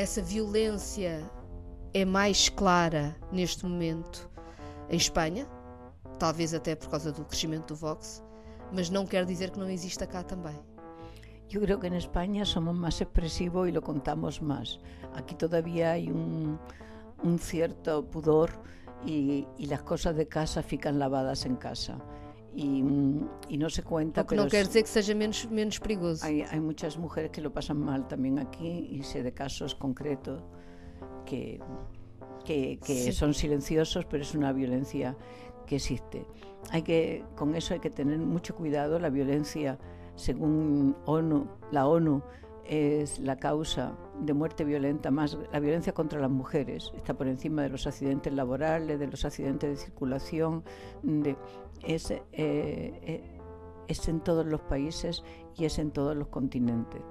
essa violência é mais clara neste momento em Espanha, talvez até por causa do crescimento do Vox, mas não quer dizer que não exista cá também. Yo creo que en España somos más expresivos y lo contamos más. Aquí todavía hay un, un cierto pudor y, y, las cosas de casa fican lavadas en casa. Y, y no se cuenta. O que não quer dizer que seja menos, menos perigoso. Hay, hay muchas mujeres que lo pasan mal también aquí y sé de casos concretos que, que, que sí. son silenciosos, pero es una violencia que existe. Hay que, con eso hay que tener mucho cuidado. La violencia según ONU, la ONU es la causa de muerte violenta más, la violencia contra las mujeres está por encima de los accidentes laborales, de los accidentes de circulación, de, es, eh, es en todos los países y es en todos los continentes.